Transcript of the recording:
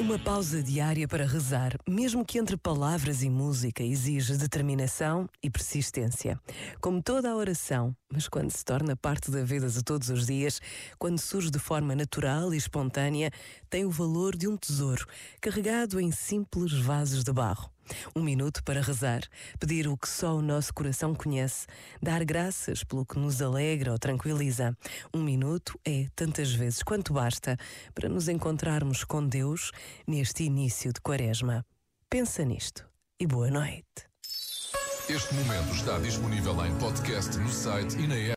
Uma pausa diária para rezar, mesmo que entre palavras e música, exige determinação e persistência. Como toda a oração, mas quando se torna parte da vida de todos os dias, quando surge de forma natural e espontânea, tem o valor de um tesouro carregado em simples vasos de barro. Um minuto para rezar, pedir o que só o nosso coração conhece, dar graças pelo que nos alegra ou tranquiliza. Um minuto é, tantas vezes quanto basta, para nos encontrarmos com Deus neste início de Quaresma. Pensa nisto e boa noite. Este momento está disponível em podcast no site e na app.